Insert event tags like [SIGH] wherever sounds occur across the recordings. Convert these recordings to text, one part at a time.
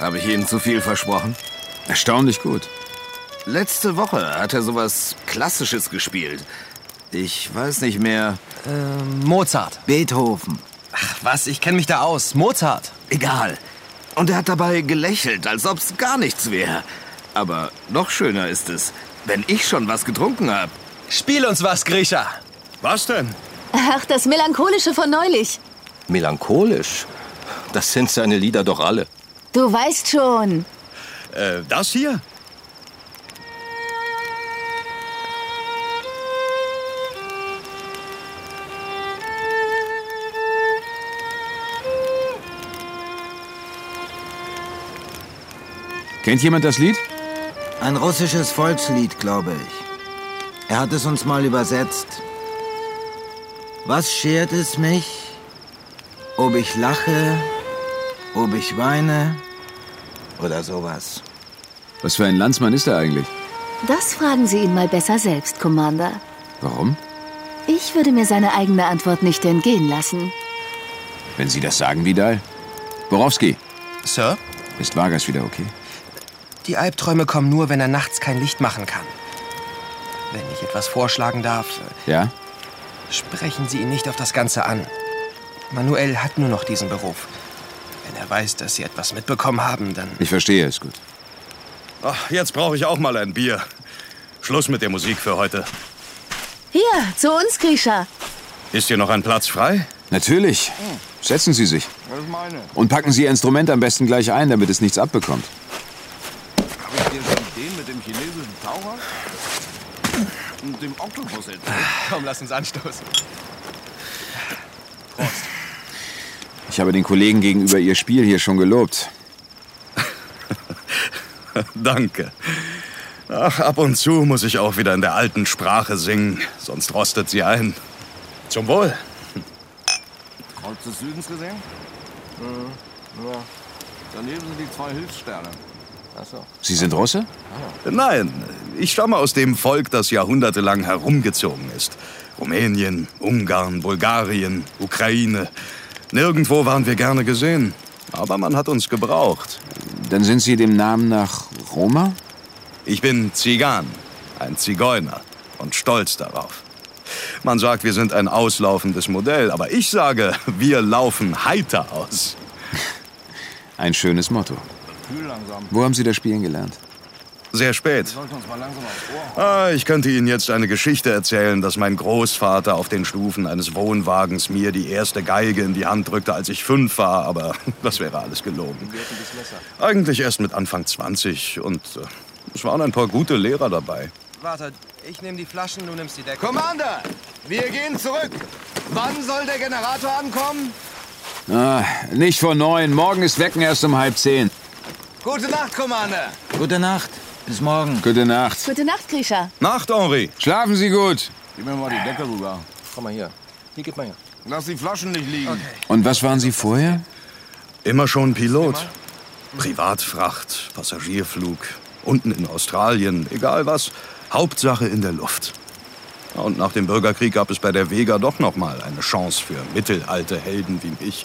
Habe ich Ihnen zu viel versprochen? Erstaunlich gut. Letzte Woche hat er sowas Klassisches gespielt. Ich weiß nicht mehr. Ähm, Mozart. Beethoven. Ach was, ich kenne mich da aus. Mozart. Egal. Und er hat dabei gelächelt, als ob's gar nichts wäre. Aber noch schöner ist es, wenn ich schon was getrunken habe. Spiel uns was, Grisha. Was denn? Ach, das Melancholische von neulich. Melancholisch? Das sind seine Lieder doch alle. Du weißt schon. Äh, das hier? Kennt jemand das Lied? Ein russisches Volkslied, glaube ich. Er hat es uns mal übersetzt. Was schert es mich, ob ich lache, ob ich weine oder sowas? Was für ein Landsmann ist er eigentlich? Das fragen Sie ihn mal besser selbst, Commander. Warum? Ich würde mir seine eigene Antwort nicht entgehen lassen. Wenn Sie das sagen, Vidal. Borowski, Sir? ist Vargas wieder okay? Die Albträume kommen nur, wenn er nachts kein Licht machen kann. Wenn ich etwas vorschlagen darf, Ja? sprechen Sie ihn nicht auf das Ganze an. Manuel hat nur noch diesen Beruf. Wenn er weiß, dass Sie etwas mitbekommen haben, dann... Ich verstehe es gut. Ach, jetzt brauche ich auch mal ein Bier. Schluss mit der Musik für heute. Hier, zu uns, Grisha. Ist hier noch ein Platz frei? Natürlich. Setzen Sie sich. Das ist meine. Und packen Sie Ihr Instrument am besten gleich ein, damit es nichts abbekommt. Habe ich dir schon den mit dem chinesischen Taucher? Und dem Oktopus erzählt? Komm, lass uns anstoßen. Ich habe den Kollegen gegenüber Ihr Spiel hier schon gelobt. [LAUGHS] Danke. Ach, ab und zu muss ich auch wieder in der alten Sprache singen, sonst rostet sie ein. Zum Wohl. Kreuz des Südens gesehen? Ja. Daneben sind die zwei Hilfssterne. Achso. Sie sind Russe? Nein, ich stamme aus dem Volk, das jahrhundertelang herumgezogen ist. Rumänien, Ungarn, Bulgarien, Ukraine. Nirgendwo waren wir gerne gesehen. Aber man hat uns gebraucht. Dann sind Sie dem Namen nach Roma? Ich bin Zigan, ein Zigeuner und stolz darauf. Man sagt, wir sind ein auslaufendes Modell, aber ich sage, wir laufen heiter aus. Ein schönes Motto. Wo haben Sie das Spielen gelernt? Sehr spät. Ah, ich könnte Ihnen jetzt eine Geschichte erzählen, dass mein Großvater auf den Stufen eines Wohnwagens mir die erste Geige in die Hand drückte, als ich fünf war, aber [LAUGHS] das wäre alles gelogen. Eigentlich erst mit Anfang 20 und äh, es waren ein paar gute Lehrer dabei. Warte, ich nehme die Flaschen, du nimmst die Decke. Commander, wir gehen zurück. Wann soll der Generator ankommen? Ah, nicht vor neun. Morgen ist Wecken erst um halb zehn. Gute Nacht, Commander. Gute Nacht. Bis morgen. Gute Nacht. Gute Nacht, Grisha. Nacht, Henri. Schlafen Sie gut. Gib mir mal die Decke rüber. Komm mal hier. Hier, gib mal her. Lass die Flaschen nicht liegen. Und was waren Sie vorher? Immer schon Pilot. Privatfracht, Passagierflug, unten in Australien, egal was. Hauptsache in der Luft. Und nach dem Bürgerkrieg gab es bei der Vega doch noch mal eine Chance für mittelalte Helden wie mich.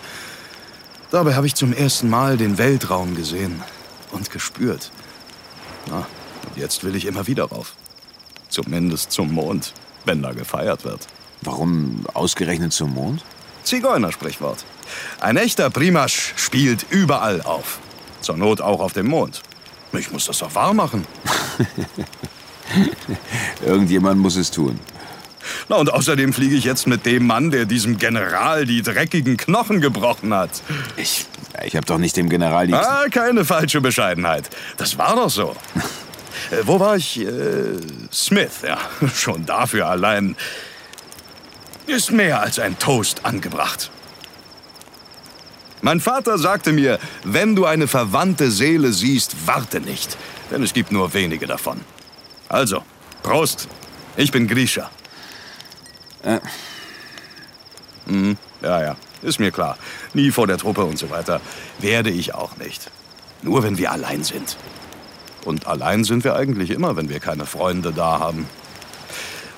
Dabei habe ich zum ersten Mal den Weltraum gesehen und gespürt. Na, und jetzt will ich immer wieder rauf. Zumindest zum Mond, wenn da gefeiert wird. Warum ausgerechnet zum Mond? Zigeunersprichwort. Ein echter Primasch spielt überall auf. Zur Not auch auf dem Mond. Ich muss das doch wahr machen. [LAUGHS] Irgendjemand muss es tun. Na, und außerdem fliege ich jetzt mit dem Mann, der diesem General die dreckigen Knochen gebrochen hat. Ich, ich habe doch nicht dem General die... Ah, keine falsche Bescheidenheit. Das war doch so. [LAUGHS] Äh, wo war ich? Äh, Smith, ja. [LAUGHS] Schon dafür allein ist mehr als ein Toast angebracht. Mein Vater sagte mir, wenn du eine verwandte Seele siehst, warte nicht, denn es gibt nur wenige davon. Also, Prost. Ich bin Grisha. Äh. Mhm, ja, ja, ist mir klar. Nie vor der Truppe und so weiter. Werde ich auch nicht. Nur wenn wir allein sind. Und allein sind wir eigentlich immer, wenn wir keine Freunde da haben.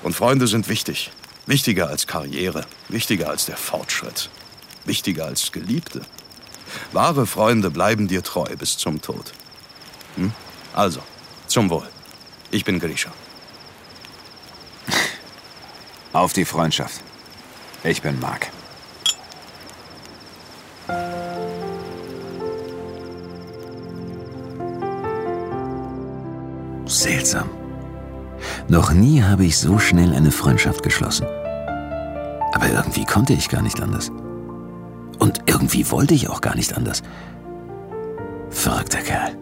Und Freunde sind wichtig. Wichtiger als Karriere. Wichtiger als der Fortschritt. Wichtiger als Geliebte. Wahre Freunde bleiben dir treu bis zum Tod. Hm? Also, zum Wohl. Ich bin Grisha. Auf die Freundschaft. Ich bin Mark. Seltsam. Noch nie habe ich so schnell eine Freundschaft geschlossen. Aber irgendwie konnte ich gar nicht anders. Und irgendwie wollte ich auch gar nicht anders. Verrückter Kerl.